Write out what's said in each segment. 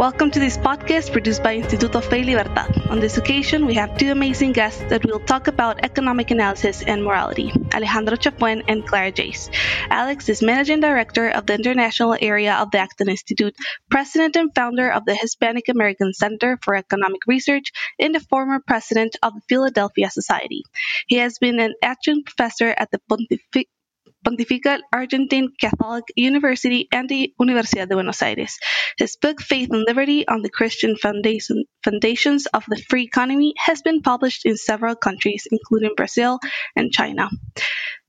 Welcome to this podcast produced by Instituto Fe Libertad. On this occasion, we have two amazing guests that will talk about economic analysis and morality Alejandro Chafuen and Clara Jace. Alex is Managing Director of the International Area of the Acton Institute, President and founder of the Hispanic American Center for Economic Research, and the former President of the Philadelphia Society. He has been an adjunct professor at the Pontific Pontifical Argentine Catholic University and the Universidad de Buenos Aires. His book, Faith and Liberty on the Christian Foundation, Foundations of the Free Economy, has been published in several countries, including Brazil and China.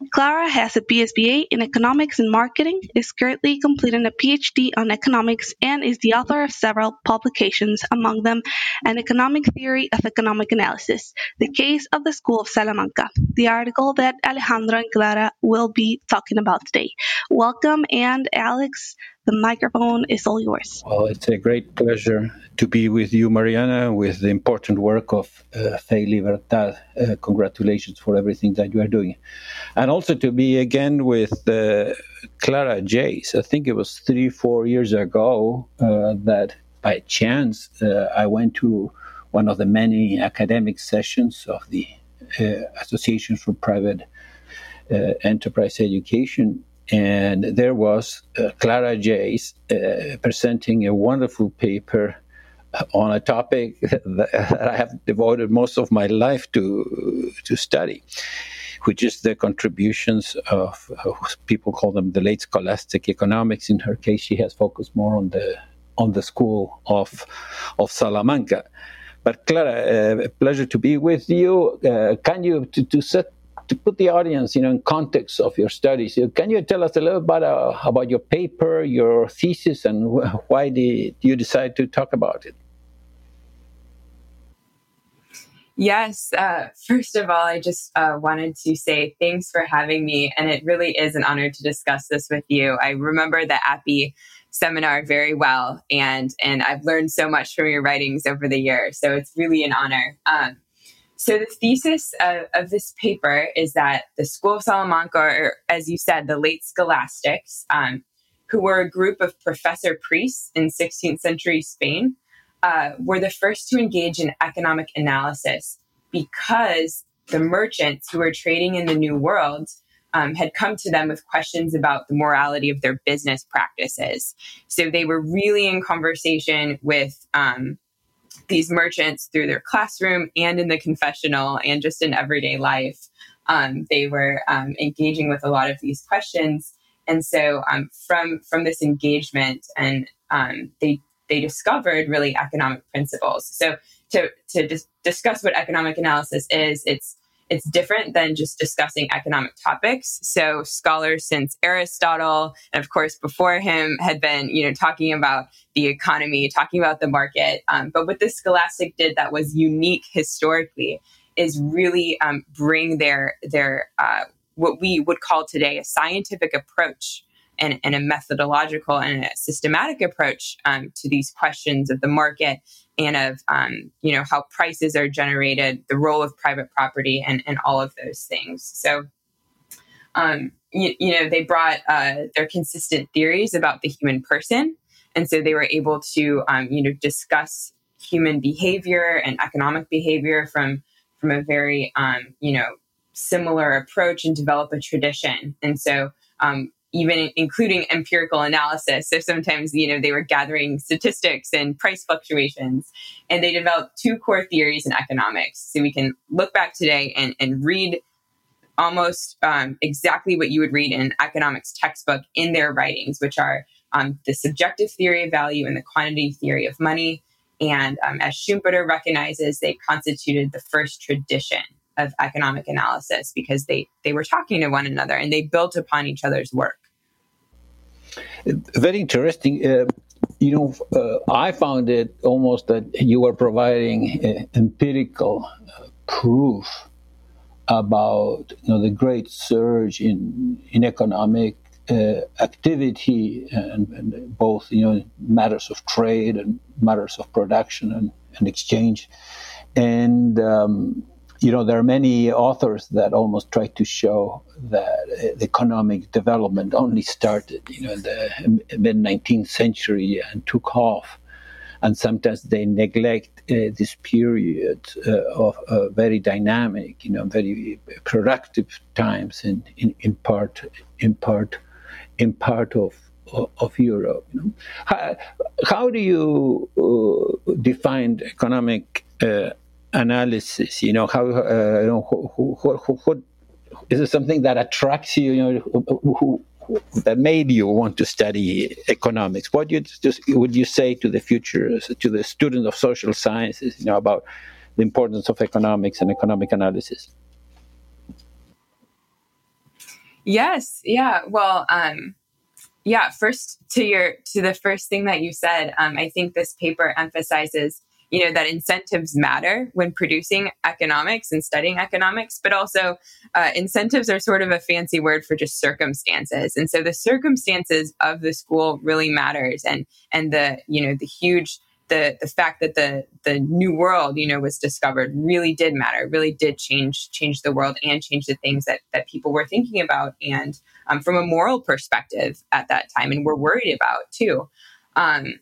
Clara has a BSBA in Economics and Marketing, is currently completing a PhD on economics, and is the author of several publications, among them An Economic Theory of Economic Analysis, The Case of the School of Salamanca, the article that Alejandro and Clara will be talking about today. Welcome, and Alex, the microphone is all yours. Well, it's a great pleasure to be with you, Mariana, with the important work of uh, Fe Libertad. Uh, congratulations for everything that you are doing. And also to be again with uh, Clara Jace. I think it was three, four years ago uh, that by chance uh, I went to one of the many academic sessions of the uh, Association for Private Enterprise Education and there was uh, Clara Jace uh, presenting a wonderful paper on a topic that I have devoted most of my life to to study, which is the contributions of uh, people call them the late scholastic economics. In her case, she has focused more on the on the school of of Salamanca. But Clara, uh, pleasure to be with you. Uh, can you to, to set to put the audience, you know, in context of your studies, can you tell us a little bit uh, about your paper, your thesis, and why did you decide to talk about it? Yes. Uh, first of all, I just uh, wanted to say thanks for having me. And it really is an honor to discuss this with you. I remember the APEE seminar very well, and, and I've learned so much from your writings over the years. So it's really an honor. Um, so the thesis of, of, this paper is that the School of Salamanca, or as you said, the late scholastics, um, who were a group of professor priests in 16th century Spain, uh, were the first to engage in economic analysis because the merchants who were trading in the New World um, had come to them with questions about the morality of their business practices. So they were really in conversation with um, these merchants through their classroom and in the confessional and just in everyday life. Um, they were um, engaging with a lot of these questions, and so um, from from this engagement, and um, they they discovered really economic principles. So to to dis- discuss what economic analysis is, it's it's different than just discussing economic topics. So scholars since Aristotle, and of course before him, had been, you know, talking about the economy, talking about the market. Um, but what the Scholastic did that was unique historically is really um, bring their their uh, what we would call today a scientific approach and, and a methodological and a systematic approach um, to these questions of the market and of um, you know how prices are generated, the role of private property, and and all of those things. So. Um, you, you, know, they brought uh, their consistent theories about the human person, and so they were able to, um, you know, discuss human behavior and economic behavior from from a very, um, you know, similar approach and develop a tradition. And so, um, even including empirical analysis. So sometimes, you know, they were gathering statistics and price fluctuations, and they developed two core theories in economics. So we can look back today and, and read almost um, exactly what you would read in an economics textbook in their writings, which are um, the subjective theory of value and the quantity theory of money. And um, as Schumpeter recognizes, they constituted the first tradition of economic analysis because they, they were talking to one another and they built upon each other's work. Very interesting. Uh, you know, uh, I found it almost that you were providing uh, empirical uh, proof about you know the great surge in in economic uh, activity and, and, both you know matters of trade and matters of production and, and exchange and um, you know there are many authors that almost try to show that economic development only started you know in the mid 19th century and took off and sometimes they neglect uh, this period uh, of uh, very dynamic, you know, very productive times in, in, in part in part in part of of Europe. You know? how, how do you uh, define economic uh, analysis? You know, how uh, you know, who, who, who, what is it something that attracts you? You know, who, that made you want to study economics? What you just would you say to the future, to the student of social sciences, you know, about the importance of economics and economic analysis? Yes, yeah. Well, um, yeah. First, to your to the first thing that you said, um, I think this paper emphasizes you know that incentives matter when producing economics and studying economics but also uh, incentives are sort of a fancy word for just circumstances. And so the circumstances of the school really matters. And and the you know the huge the the fact that the the new world you know was discovered really did matter really did change change the world and change the things that that people were thinking about and um, from a moral perspective at that time and were worried about too. Um,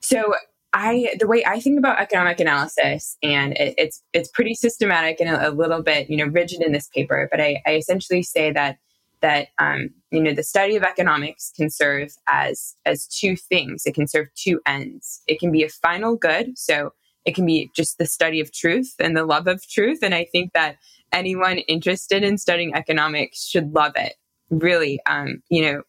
so I the way I think about economic analysis, and it, it's it's pretty systematic and a, a, little bit you know rigid in this paper, but I, I essentially say that that um, you know the study of economics can serve as as two things. It can serve two ends. It can be a final good, so it can be just the study of truth and the love of truth. And I think that anyone interested in studying economics should love it. Really, um, you know,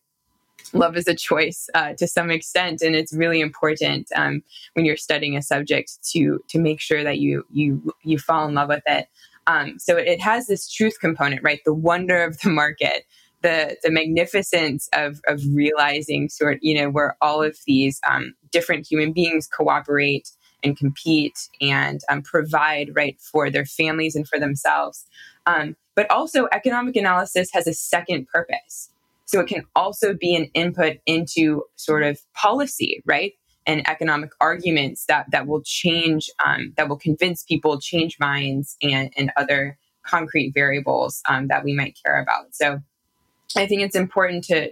love is a choice uh, to some extent, and it's really important um, when you're studying a subject to to make sure that you you you fall in love with it. Um, so it has this truth component, right? The wonder of the market, the the magnificence of of realizing sort you know where all of these um, different human beings cooperate and compete and um, provide right for their families and for themselves. Um, but also, economic analysis has a second purpose. So it can also be an input into sort of policy, right? And economic arguments that, that will change, um, that will convince people, change minds, and, and other concrete variables um, that we might care about. So I think it's important to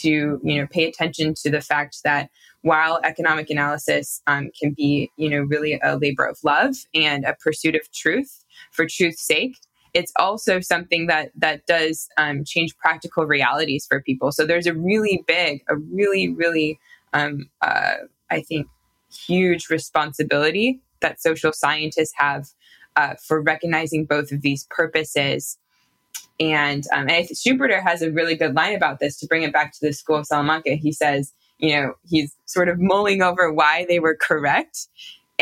to you know pay attention to the fact that while economic analysis um, can be you know really a labor of love and a pursuit of truth for truth's sake it's also something that that does um, change practical realities for people. So there's a really big, a really, really, um, uh, I think, huge responsibility that social scientists have uh, for recognizing both of these purposes. And, um, and Schumpeter has a really good line about this to bring it back to the School of Salamanca. He says, you know, he's sort of mulling over why they were correct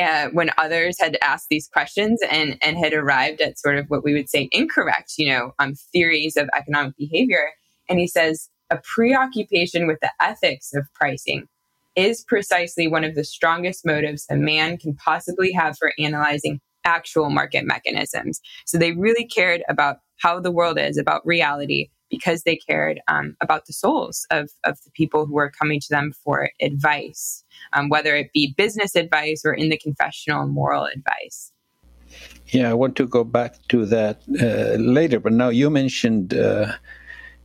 uh, when others had asked these questions and, and had arrived at sort of what we would say incorrect, you know, um, theories of economic behavior. And he says a preoccupation with the ethics of pricing is precisely one of the strongest motives a man can possibly have for analyzing actual market mechanisms. So they really cared about how the world is, about reality, because they cared um, about the souls of, of the people who were coming to them for advice, um, whether it be business advice or in the confessional moral advice. Yeah, I want to go back to that uh, later, but now you mentioned, uh,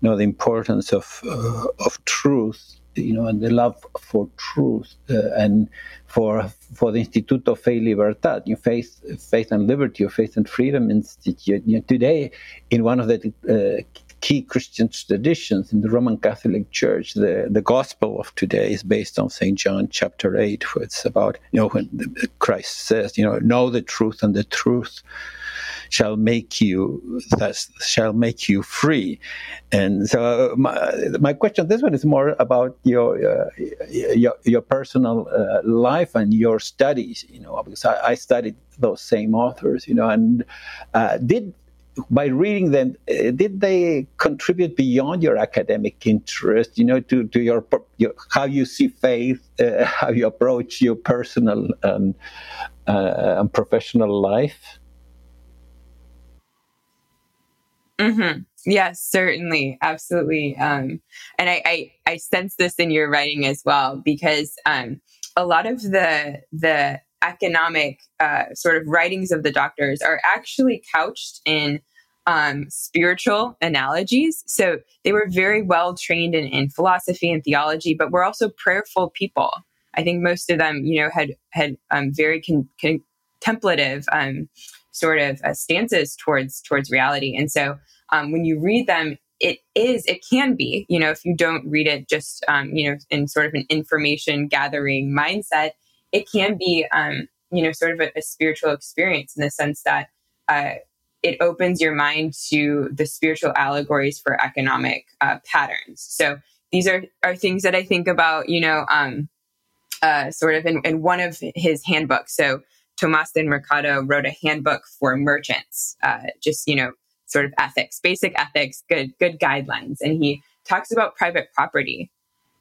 you know, the importance of uh, of truth, you know, and the love for truth, uh, and for for the Instituto Fe y Libertad, you know, faith, faith and liberty, or faith and freedom institute. You know, today, in one of the uh, key Christian traditions in the Roman Catholic Church. The, the gospel of today is based on St. John chapter 8, where it's about, you know, when Christ says, you know, know the truth and the truth shall make you thus shall make you free and so my, my question this one is more about your uh, your, your personal uh, life and your studies you know because I, I, studied those same authors you know and uh, did by reading them, uh, did they contribute beyond your academic interest? You know, to to your, your how you see faith, uh, how you approach your personal and, uh, and professional life. Mm-hmm. Yes, certainly, absolutely. Um, and I, I, I sense this in your writing as well because um, a lot of the the economic uh, sort of writings of the doctors are actually couched in um, spiritual analogies. So they were very well trained in, in philosophy and theology, but were also prayerful people. I think most of them, you know, had had um, very con- contemplative um, sort of uh, stances towards towards reality, and so um, when you read them, it is, it can be, you know, if you don't read it just, um, you know, in sort of an information gathering mindset, it can be, um, you know, sort of a, a, spiritual experience in the sense that uh, it opens your mind to the spiritual allegories for economic uh, patterns. So these are, are things that I think about, you know, um, uh, sort of in, in one of his handbooks. So Tomas de Mercado wrote a handbook for merchants, uh, just, you know, sort of ethics, basic ethics, good good guidelines, and he talks about private property,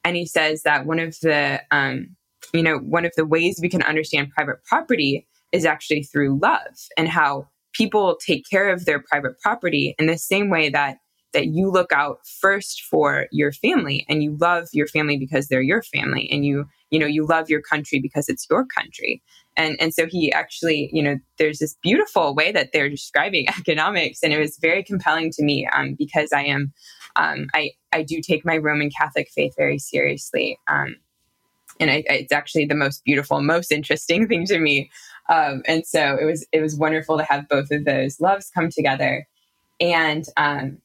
and he says that one of the um, you know one of the ways we can understand private property is actually through love and how people take care of their private property in the same way that that you look out first for your family and you love your family because they're your family and you you know you love your country because it's your country. And and so he actually you know there's this beautiful way that they're describing economics and it was very compelling to me um, because i am um, i i do take my roman catholic faith very seriously um, and I, it's actually the most beautiful most interesting thing to me. Um, and so it was it was wonderful to have both of those loves come together. And um,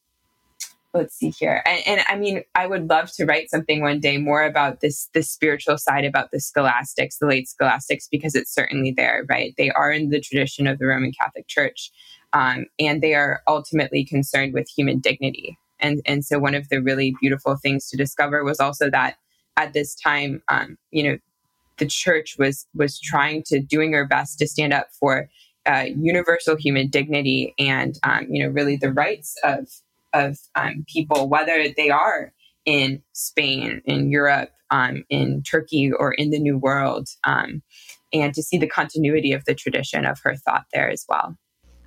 let's see here. And, and, i mean i would love to write something one day more about this this spiritual side about the scholastics the late scholastics because it's certainly there right? They are in the tradition of the roman catholic church um, and they are ultimately concerned with human dignity. And and so one of the really beautiful things to discover was also that at this time um, you know the church was was trying to doing her best to stand up for uh, universal human dignity and um, you know really the rights of of um, people, whether they are in Spain, in Europe, um, in Turkey, or in the New World, um, and to see the continuity of the tradition of her thought there as well.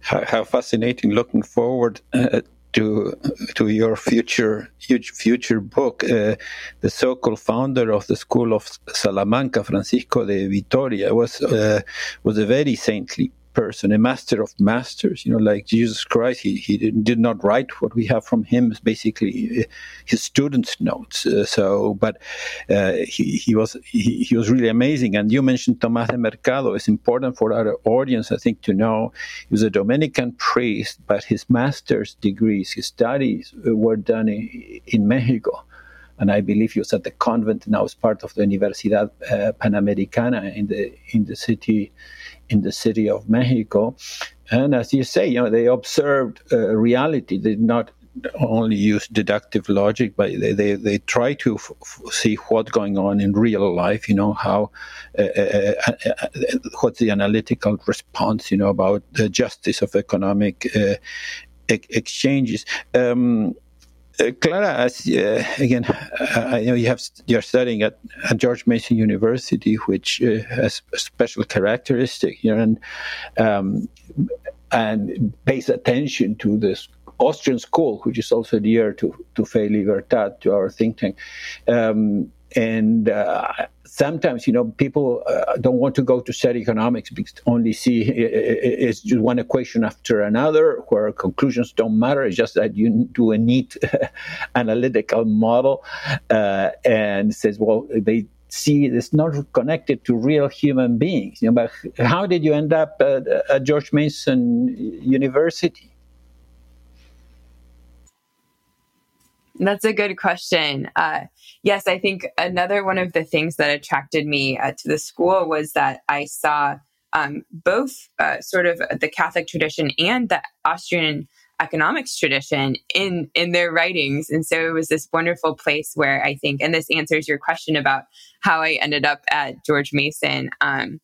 How, how fascinating! Looking forward. Uh, to to your future huge future book, uh, the so-called founder of the school of Salamanca, Francisco de Vitoria, was uh, was a very saintly person, a master of masters. You know, like Jesus Christ, he, he did not write what we have from him. Is basically uh, his students' notes. Uh, so, but uh, he, he was he, he, was really amazing. And you mentioned Tomás de Mercado. It's important for our audience, I think, to know he was a Dominican priest, but his master's degrees, his studies uh, were done in, in Mexico and I believe he was at the convent now as part of the Universidad uh, Panamericana in the in the city in the city of Mexico. And as you say, you know, they observed uh, reality. They did not only use deductive logic, but they, they, they try to f- f- see what's going on in real life, you know, how, uh, uh, uh, what's the analytical response, you know, about the justice of economic uh, e- exchanges. Um, uh, Clara, as, uh, again, I know you have you're studying at, at George Mason University, which uh, has a special characteristic, and um, and pays attention to this Austrian school, which is also dear to to Fe Libertad, to our think tank. Um, and uh, sometimes you know people uh, don't want to go to study economics because only see it's just one equation after another where conclusions don't matter. It's just that you do a neat analytical model uh, and says well they see it's not connected to real human beings. You know but how did you end up at, at george mason university That's a good question. Uh, yes, I think another one of the things that attracted me uh, to the school was that I saw um, both uh, sort of the Catholic tradition and the Austrian economics tradition in in their writings and so it was this wonderful place where i think and this answers your question about how i ended up at george mason um,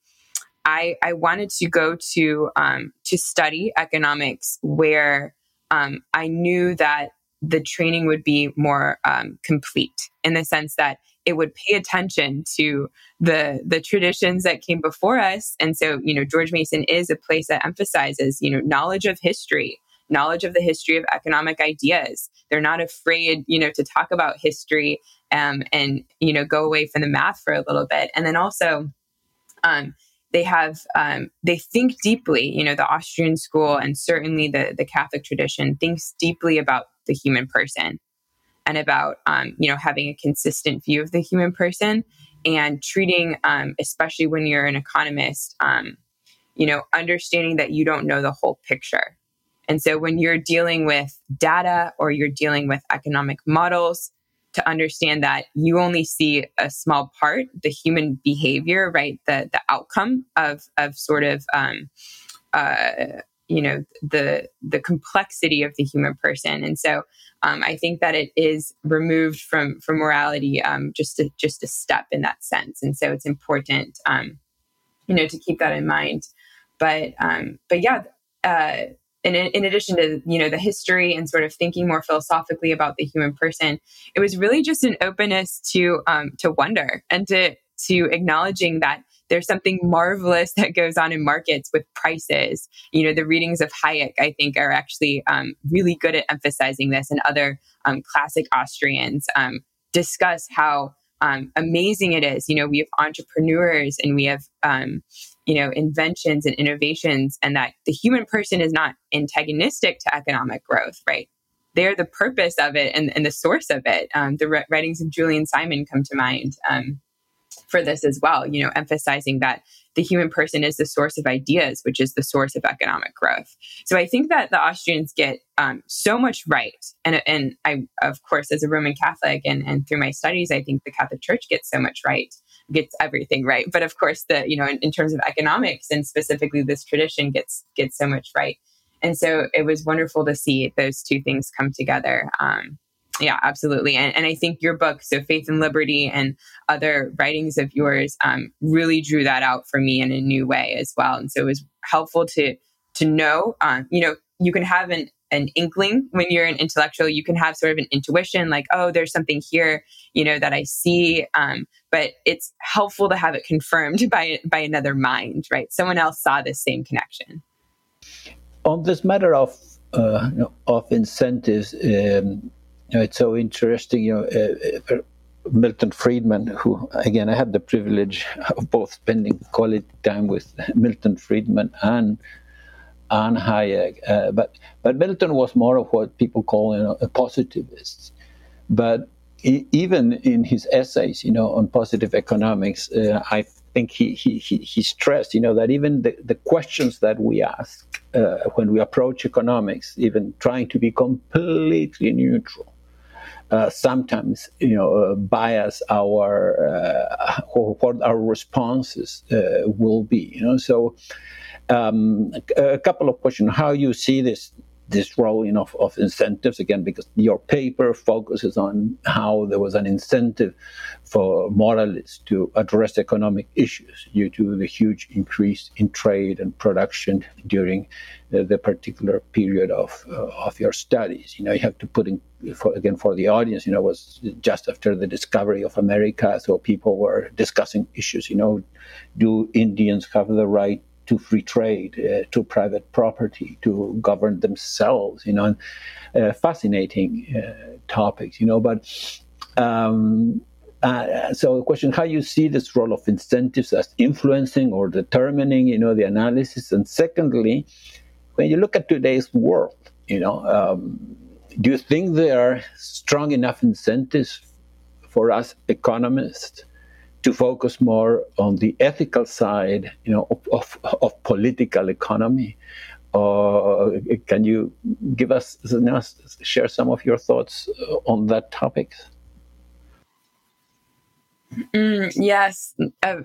i i wanted to go to um, to study economics where um, i knew that the training would be more um, complete in the sense that it would pay attention to the the traditions that came before us and so you know george mason is a place that emphasizes you know knowledge of history knowledge of the history of economic ideas. They're not afraid, you know, to talk about history um, and you know go away from the math for a little bit. And then also, um, they have um, they think deeply. You know, the Austrian school and certainly the the Catholic tradition thinks deeply about the human person and about um, you know having a consistent view of the human person and treating, um, especially when you're an economist, um, you know, understanding that you don't know the whole picture. And so when you're dealing with data or you're dealing with economic models, to understand that you only see a small part, the human behavior, right? The the outcome of of sort of um, uh, you know the the complexity of the human person. And so um, i think that it is removed from from morality um, just a, just a step in that sense. And so it's important um, you know to keep that in mind. But um, but yeah uh, in, in addition to you know the history and sort of thinking more philosophically about the human person it was really just an openness to um, to wonder and to to acknowledging that there's something marvelous that goes on in markets with prices. You know, the readings of Hayek, I think, are actually um, really good at emphasizing this, and other um, classic Austrians um, discuss how um, amazing it is. You know, we have entrepreneurs and we have, um, you know, inventions and innovations, and that the human person is not antagonistic to economic growth, right? They're the purpose of it and, and the source of it. Um, the writings of Julian Simon come to mind for this as well, you know, emphasizing that the human person is the source of ideas, which is the source of economic growth. So I think that the Austrians get um, so much right. And, and I, of course, as a Roman Catholic and, and through my studies, I think the Catholic Church gets so much right, gets everything right. But of course, the, you know, in, in terms of economics and specifically this tradition gets, gets so much right. And so it was wonderful to see those two things come together. Um, yeah, absolutely. And, and I think your book, so Faith and Liberty, and other writings of yours, um, really drew that out for me in a new way as well. And so it was helpful to to know. Um, you know, you can have an an inkling when you're an intellectual. You can have sort of an intuition, like, oh, there's something here, you know, that I see. Um, but it's helpful to have it confirmed by by another mind, right? Someone else saw this same connection. On this matter of uh, of incentives. Um, know, it's so interesting. You know, uh, uh, Milton Friedman, who again I had the privilege of both spending quality time with Milton Friedman and and Hayek, uh, but but Milton was more of what people call you know, a positivist. But even in his essays, you know, on positive economics, uh, I think he, he, he, he, stressed, you know, that even the, the questions that we ask uh, when we approach economics, even trying to be completely neutral, uh, sometimes you know uh, bias our uh, what our responses uh, will be you know? So um, a, a, couple of questions. How you see this this rolling of, of incentives again because your paper focuses on how there was an incentive for moralists to address economic issues due to the huge increase in trade and production during uh, the particular period of uh, of your studies. You know you have to put in for, again for the audience you know was just after the discovery of america so people were discussing issues you know do indians have the right to free trade, uh, to private property, to govern themselves, you know, uh, fascinating uh, topics, you know, but um, uh, so the question how you see this role of incentives as influencing or determining you know the analysis? And secondly when you look at today's world you know um, do you think there are strong enough incentives for us economists to focus more on the ethical side, you know, of, of, of political economy. Uh, can you give us, share some of your thoughts uh, on that topic? Mm, yes,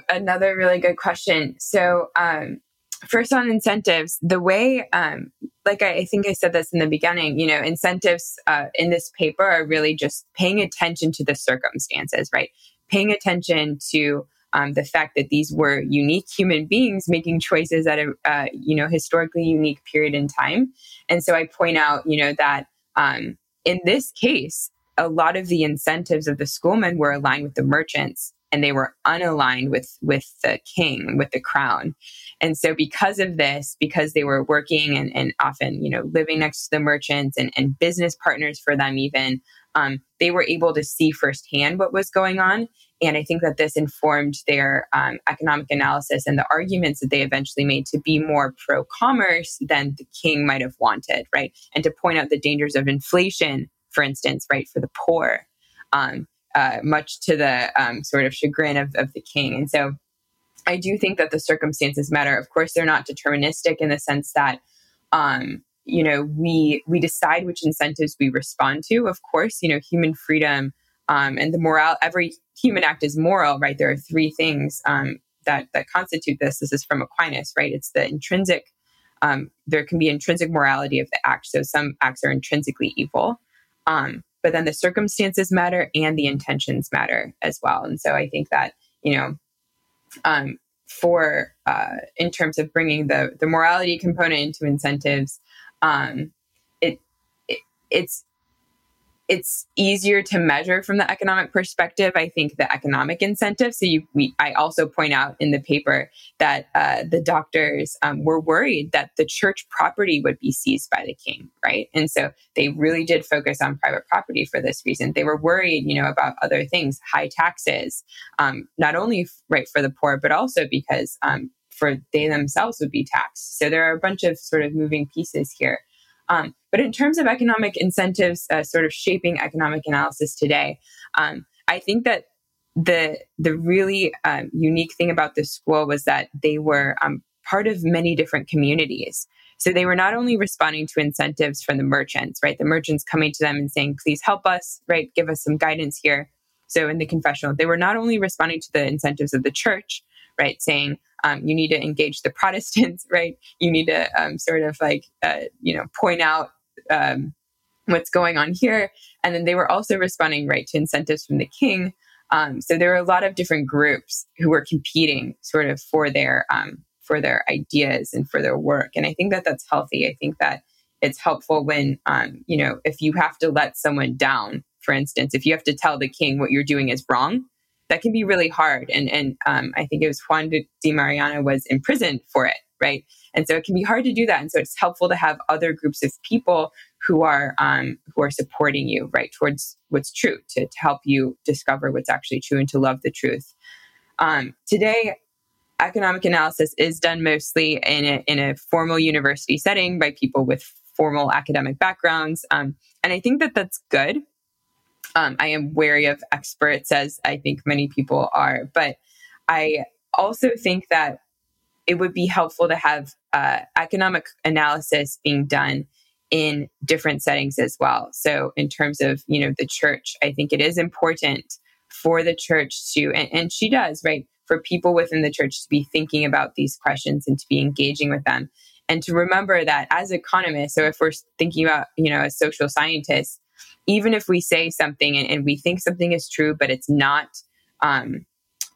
another really good question. So, um, first on incentives, the way, um, like I, I, think I said this in the beginning, you know, incentives uh, in this paper are really just paying attention to the circumstances, right? Paying attention to um, the fact that these were unique human beings making choices at a uh, you know historically unique period in time. And so i point out you know that um, in this case a lot of the incentives of the schoolmen were aligned with the merchants and they were unaligned with with the king with the crown. And so because of this because they were working and, and often you know living next to the merchants and, and business partners for them even um, they were able to see firsthand what was going on. And i think that this informed their um, economic analysis and the arguments that they eventually made to be more pro-commerce than the king might have wanted right? And to point out the dangers of inflation for instance right for the poor. Um, uh, much to the um, sort of chagrin of, of the king. And so I do think that the circumstances matter. Of course, they're not deterministic in the sense that, um, you know, we we decide which incentives we respond to. Of course, you know, human freedom um, and the moral. Every human act is moral, right? There are three things um, that that constitute this. This is from Aquinas, right? It's the intrinsic. Um, there can be intrinsic morality of the act. So some acts are intrinsically evil. Um, but then the circumstances matter and the intentions matter as well. And so I think that, you know, um, for uh, in terms of bringing the the morality component into incentives, um, it, it it's it's easier to measure from the economic perspective. I think the economic incentive. So you, we, I also point out in the paper that uh, the doctors um, were worried that the church property would be seized by the king, right? And so they really did focus on private property for this reason. They were worried, you know, about other things, high taxes, um, not only right for the poor, but also because um, for they themselves would be taxed. So there are a bunch of sort of moving pieces here. Um, but in terms of economic incentives, uh, sort of shaping economic analysis today, um, I think that the the really um, unique thing about this school was that they were um, part of many different communities. So they were not only responding to incentives from the merchants, right? The merchants coming to them and saying, "Please help us, right? Give us some guidance here." So in the confessional, they were not only responding to the incentives of the church, right? Saying, um, you need to engage the Protestants, right? You need to um, sort of like, uh, you know, point out um, what's going on here. And then they were also responding, right, to incentives from the king. Um, so there were a lot of different groups who were competing sort of for their um, for their ideas and for their work. And I think that that's healthy. I think that it's helpful when, um, you know, if you have to let someone down, for instance, if you have to tell the king what you're doing is wrong, that can be really hard. And and um, I think it was Juan de, Mariana was imprisoned for it, right? And so it can be hard to do that. And so it's helpful to have other groups of people who are um, who are supporting you, right, towards what's true, to, to help you discover what's actually true and to love the truth. Um, today, economic analysis is done mostly in a, in a formal university setting by people with formal academic backgrounds, um, and I think that that's good um, I am wary of experts, as I think many people are. But I also think that it would be helpful to have uh, economic analysis being done in different settings as well. So, in terms of you know the church, I think it is important for the church to, and, and she does, right, for people within the church to be thinking about these questions and to be engaging with them, and to remember that as economists, so if we're thinking about you know as social scientists, even if we say something and, and we think something is true, but it's not, um,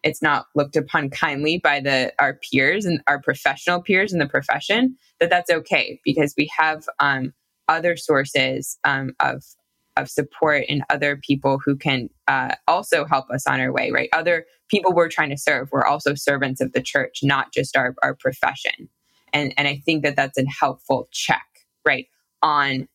it's not looked upon kindly by the our peers and our professional peers in the profession, that that's okay because we have um, other sources um, of of support and other people who can uh, also help us on our way. Right, other people we're trying to serve. We're also servants of the church, not just our our profession. And and I think that that's a helpful check, right, on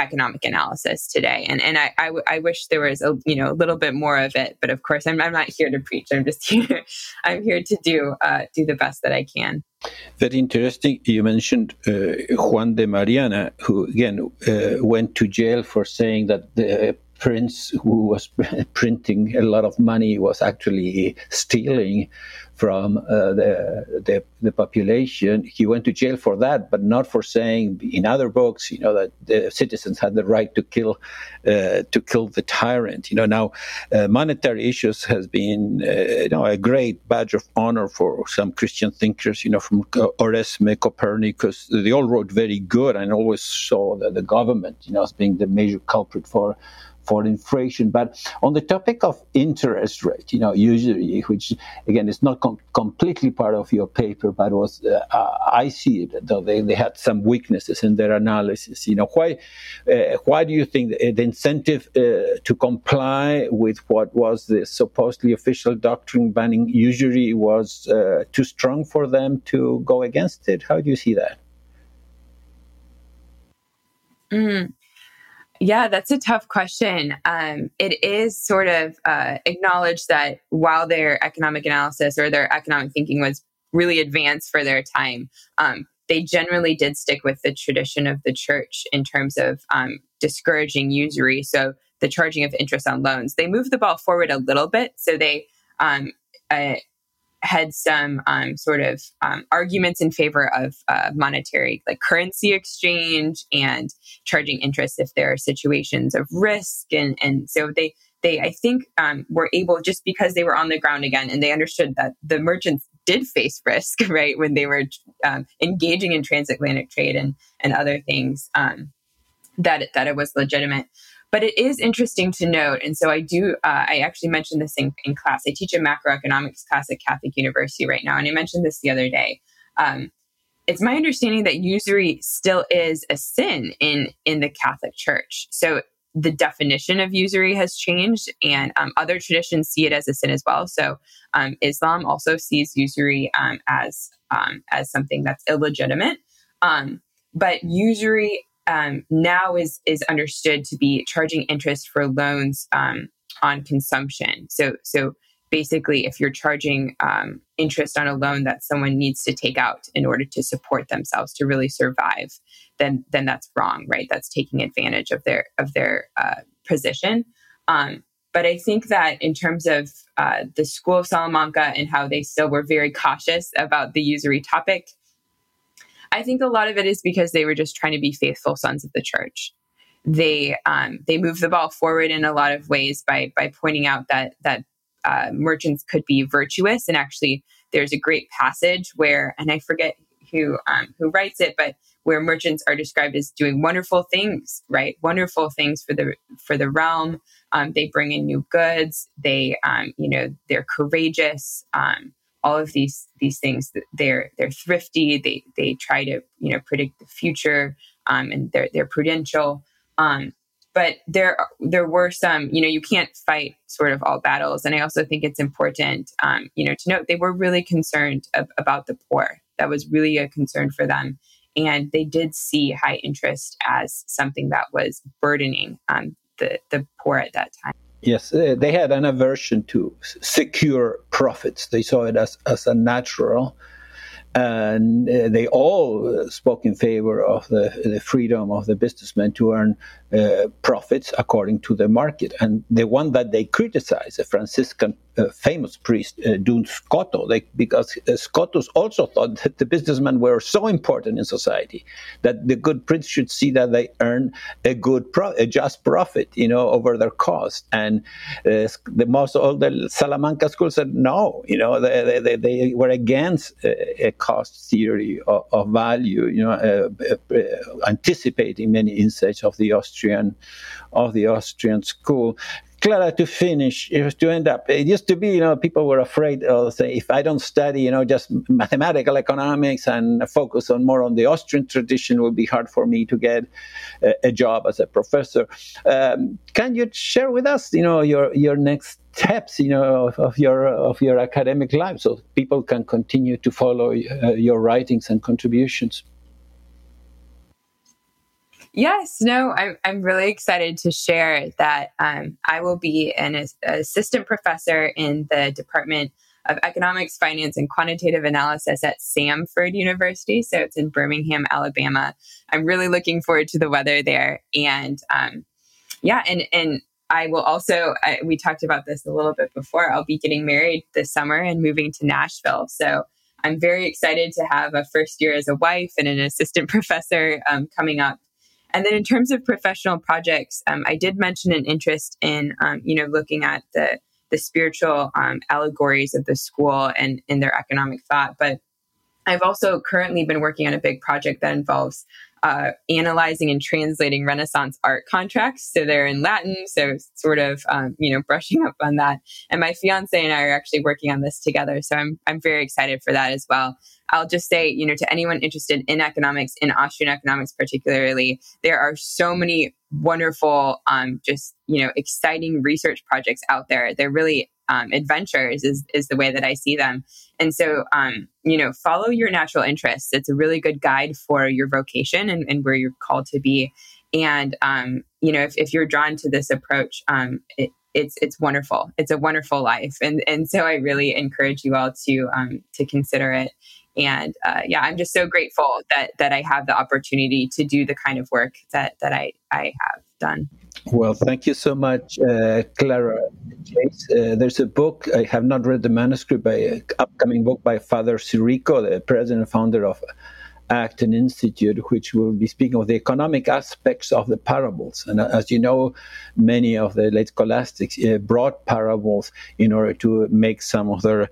economic analysis today. And and I, I, I, wish there was a you know a little bit more of it. But of course, I'm, I'm not here to preach. I'm just here. I'm here to do uh, do the best that I can. Very interesting. You mentioned uh, Juan de Mariana, who again uh, went to jail for saying that the prince who was printing a lot of money was actually stealing from uh, the, the, the population. He went to jail for that, but not for saying in other books, you know, that the citizens had the right to kill uh, to kill the tyrant. You know, now uh, monetary issues has been uh, you know a great badge of honor for some Christian thinkers. You know, from Oresme, Copernicus, they all wrote very good and always saw the, the government, you know, as being the major culprit for for inflation. But on the topic of interest rate, you know, usually, which again is not com- completely part of your paper, but was uh, I see it though they, they had some weaknesses in their analysis. You know, why uh, why do you think the, the incentive uh, to comply with what was the supposedly official doctrine banning usury was uh, too strong for them to go against it? How do you see that? Mm. Yeah, that's a tough question. Um, it is sort of uh, acknowledged that while their economic analysis or their economic thinking was really advanced for their time, um, they generally did stick with the tradition of the church in terms of um, discouraging usury. So the charging of interest on loans. They moved the ball forward a little bit. So they um, uh, had some um, sort of um, arguments in favor of uh, monetary, like currency exchange and charging interest if there are situations of risk. And, and so they, they, I think, um, were able just because they were on the ground again and they understood that the merchants did face risk, right, when they were um, engaging in transatlantic trade and, and other things, um, that, that it was legitimate. But it is interesting to note, and so I do, uh, I actually mentioned this in, in, class. I teach a macroeconomics class at Catholic University right now, and I mentioned this the other day. Um, it's my understanding that usury still is a sin in in the Catholic Church. So the definition of usury has changed, and um, other traditions see it as a sin as well. So um, Islam also sees usury um, as um, as something that's illegitimate. Um, but usury um, now is is understood to be charging interest for loans um, on consumption. So so basically, if you're charging um, interest on a loan that someone needs to take out in order to support themselves to really survive, then then that's wrong, right? That's taking advantage of their of their uh, position. Um, but I think that in terms of uh, the School of Salamanca and how they still were very cautious about the usury topic, I think a lot of it is because they were just trying to be faithful sons of the church. They um, they moved the ball forward in a lot of ways by by pointing out that that uh, merchants could be virtuous, and actually, there's a great passage where, and I forget who um, who writes it, but where merchants are described as doing wonderful things, right? Wonderful things for the for the realm. Um, they bring in new goods. They, um, you know, they're courageous. Um, all of these these things they're they're thrifty they they try to you know predict the future um, and they're they're prudential. Um, but there there were some you know you can't fight sort of all battles. And i also think it's important um, you know to note they were really concerned ab- about the poor. That was really a concern for them. And they did see high interest as something that was burdening um, the the poor at that time Yes, uh, they had an aversion to secure profits. They saw it as, as a natural and uh, they all spoke in favor of the, the, freedom of the businessmen to earn uh, profits according to the market. And the one that they criticized, a Franciscan uh, famous priest, uh, Duns Scoto, they, because uh, Scotus also thought that the businessmen were so important in society that the good prince should see that they earn a good, pro- a just profit, you know, over their cost. And uh, the most all the Salamanca school said no, you know, they, they, they were against a cost theory of, of value, you know, uh, uh, anticipating many insights of the Austrian of the Austrian school. Clara, to finish, to end up, it used to be, you know, people were afraid of, say, if I don't study, you know, just mathematical economics and focus on more on the Austrian tradition, it would be hard for me to get a, a job as a professor. Um, can you share with us, you know, your your next steps, you know, of, of your of your academic life, so people can continue to follow uh, your writings and contributions? Yes, no, I'm, I'm really excited to share that um, I will be an assistant professor in the Department of Economics, Finance, and Quantitative Analysis at Samford University. So it's in Birmingham, Alabama. I'm really looking forward to the weather there. And um, yeah, and, and I will also, I, we talked about this a little bit before, I'll be getting married this summer and moving to Nashville. So I'm very excited to have a first year as a wife and an assistant professor um, coming up and then in terms of professional projects, um, I did mention an interest in, um, you know, looking at the the spiritual um, allegories of the school and in their economic thought. But I've also currently been working on a big project that involves uh, analyzing and translating Renaissance art contracts. So they're in Latin, so sort of um, you know brushing up on that. And my fiance and I are actually working on this together, so I'm I'm very excited for that as well. I'll just say, you know, to anyone interested in economics, in Austrian economics particularly, there are so many wonderful, um, just you know, exciting research projects out there. They're really um, adventures is, is the way that I see them. And so, um, you know, follow your natural interests. It's a really good guide for your vocation and, and where you're called to be. And, um, you know, if, if you're drawn to this approach, um, it, it's it's wonderful. It's a wonderful life, and and so I really encourage you all to um, to consider it. And uh, yeah, I'm just so grateful that that I have the opportunity to do the kind of work that that I I have done. Well, thank you so much, uh, Clara. Uh, there's a book I have not read the manuscript, by an upcoming book by Father Sirico, the president and founder of Acton Institute, which will be speaking of the economic aspects of the parables. And as you know, many of the late scholastics uh, brought parables in order to make some of their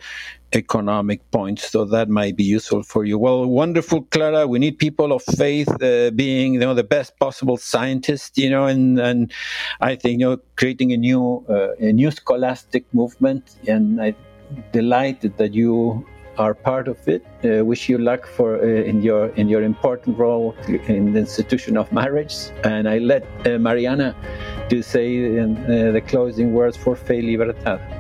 economic points. So that might be useful for you. Well, wonderful, Clara. We need people of faith uh, being, you know, the best possible scientists, you know, and, and I think, you know, creating a new, uh, a new scholastic movement. And I'm delighted that you are part of it. Uh, wish you luck for uh, in your in your important role in the institution of marriage. And I let uh, Mariana to say uh, the closing words for Fe Libertad.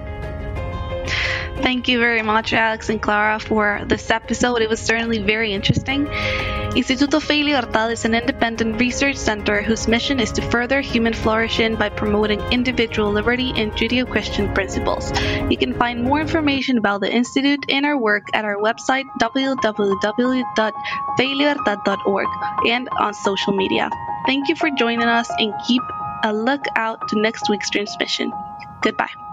Thank you very much, Alex and Clara, for this episode. It was certainly very interesting. Instituto Fe Libertad is an independent research center whose mission is to further human flourishing by promoting individual liberty and Judeo Christian principles. You can find more information about the Institute and our work at our website www.feylibertad.org and on social media. Thank you for joining us and keep a look out to next week's transmission. Goodbye.